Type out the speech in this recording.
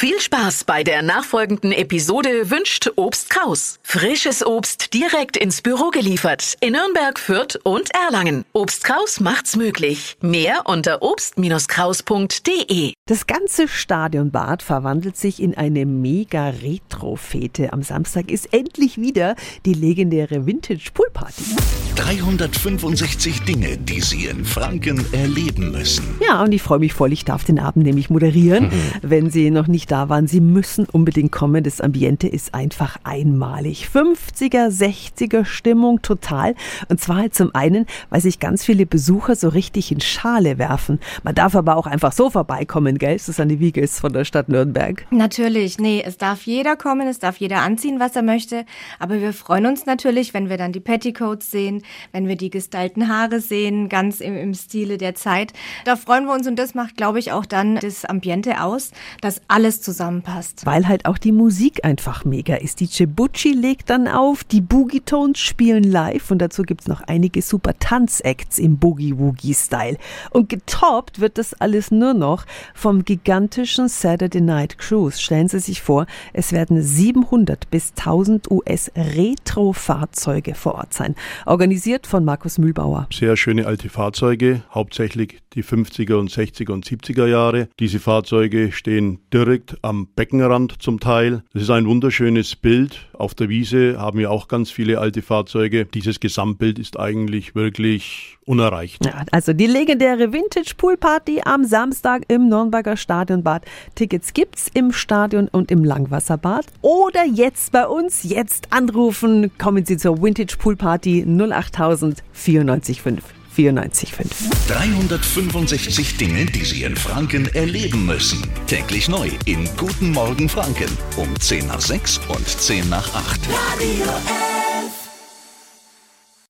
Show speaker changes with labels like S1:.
S1: Viel Spaß bei der nachfolgenden Episode wünscht Obst Kraus. Frisches Obst direkt ins Büro geliefert in Nürnberg, Fürth und Erlangen. Obst Kraus macht's möglich. Mehr unter obst-kraus.de.
S2: Das ganze Stadionbad verwandelt sich in eine mega Retro-Fete. Am Samstag ist endlich wieder die legendäre Vintage Pool Party.
S3: 365 Dinge, die Sie in Franken erleben müssen.
S2: Ja, und ich freue mich voll. Ich darf den Abend nämlich moderieren. Wenn Sie noch nicht da waren, Sie müssen unbedingt kommen. Das Ambiente ist einfach einmalig. 50er, 60er Stimmung total. Und zwar halt zum einen, weil sich ganz viele Besucher so richtig in Schale werfen. Man darf aber auch einfach so vorbeikommen, gell? Susanne Wiegels von der Stadt Nürnberg.
S4: Natürlich, nee, es darf jeder kommen, es darf jeder anziehen, was er möchte. Aber wir freuen uns natürlich, wenn wir dann die Petticoats sehen, wenn wir die gestylten Haare sehen, ganz im, im Stile der Zeit. Da freuen wir uns und das macht, glaube ich, auch dann das Ambiente aus, dass alles zusammenpasst.
S2: Weil halt auch die Musik einfach mega ist. Die Cebucci legt dann auf, die Boogie Tones spielen live und dazu gibt's noch einige super Tanzacts im Boogie-Woogie-Style. Und getoppt wird das alles nur noch vom gigantischen Saturday Night Cruise. Stellen Sie sich vor, es werden 700 bis 1000 US Retro-Fahrzeuge vor Ort sein. Organisiert von Markus Mühlbauer.
S5: Sehr schöne alte Fahrzeuge, hauptsächlich die 50er und 60er und 70er Jahre. Diese Fahrzeuge stehen direkt am Beckenrand zum Teil. Das ist ein wunderschönes Bild. Auf der Wiese haben wir auch ganz viele alte Fahrzeuge. Dieses Gesamtbild ist eigentlich wirklich unerreicht.
S2: Ja, also die legendäre Vintage Pool Party am Samstag im Nürnberger Stadionbad. Tickets gibt's im Stadion und im Langwasserbad oder jetzt bei uns jetzt anrufen. Kommen Sie zur Vintage Pool Party 08000 945 94,5.
S3: 365 Dinge, die Sie in Franken erleben müssen. Täglich neu in Guten Morgen Franken um 10 nach 6 und 10 nach 8.
S6: Radio